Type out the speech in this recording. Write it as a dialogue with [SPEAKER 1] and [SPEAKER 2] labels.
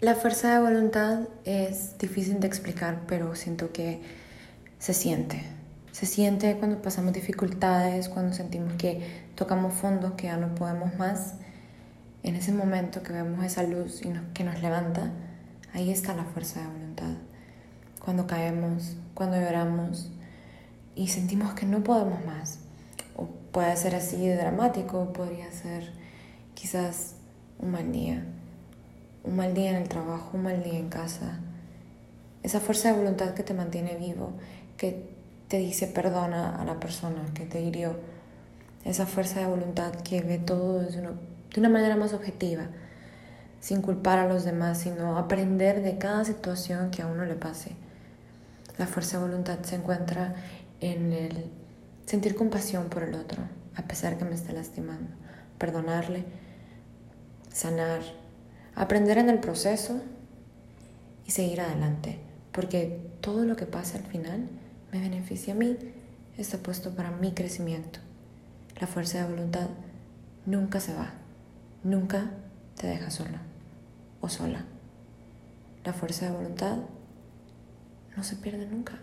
[SPEAKER 1] La fuerza de voluntad es difícil de explicar, pero siento que se siente. Se siente cuando pasamos dificultades, cuando sentimos que tocamos fondo, que ya no podemos más. En ese momento que vemos esa luz y que nos levanta, ahí está la fuerza de voluntad. Cuando caemos, cuando lloramos y sentimos que no podemos más. O puede ser así de dramático, podría ser quizás un mal un mal día en el trabajo, un mal día en casa. Esa fuerza de voluntad que te mantiene vivo, que te dice perdona a la persona que te hirió. Esa fuerza de voluntad que ve todo de una, de una manera más objetiva, sin culpar a los demás, sino aprender de cada situación que a uno le pase. La fuerza de voluntad se encuentra en el sentir compasión por el otro, a pesar que me esté lastimando, perdonarle, sanar, aprender en el proceso y seguir adelante, porque todo lo que pasa al final me beneficia a mí, está puesto para mi crecimiento. La fuerza de voluntad nunca se va, nunca te deja sola o sola. La fuerza de voluntad no se pierde nunca.